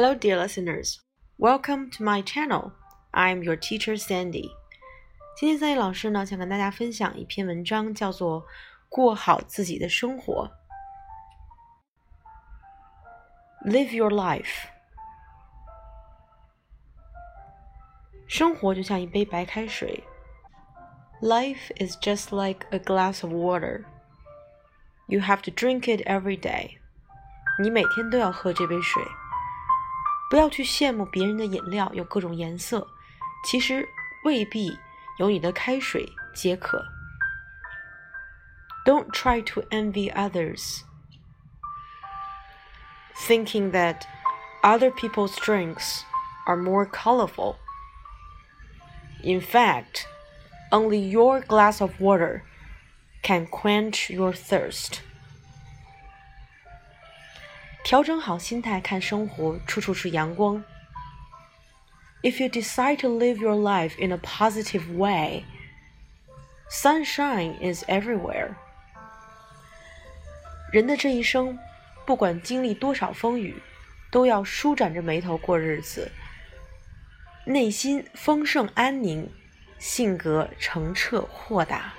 Hello, dear listeners. Welcome to my channel. I'm your teacher Sandy. 今天 Sandy 老师呢，想跟大家分享一篇文章，叫做《过好自己的生活》。Live your life。生活就像一杯白开水。Life is just like a glass of water. You have to drink it every day. 你每天都要喝这杯水。不要去羡慕别人的饮料有各种颜色，其实未必有你的开水解渴。Don't try to envy others, thinking that other people's drinks are more colorful. In fact, only your glass of water can quench your thirst. 调整好心态看生活，处处是阳光。If you decide to live your life in a positive way, sunshine is everywhere. 人的这一生，不管经历多少风雨，都要舒展着眉头过日子，内心丰盛安宁，性格澄澈豁达。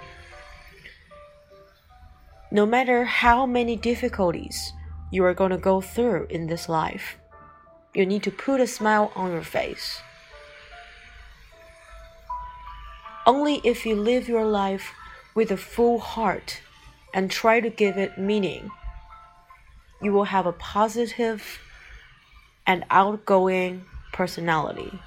No matter how many difficulties you are going to go through in this life. You need to put a smile on your face. Only if you live your life with a full heart and try to give it meaning, you will have a positive and outgoing personality.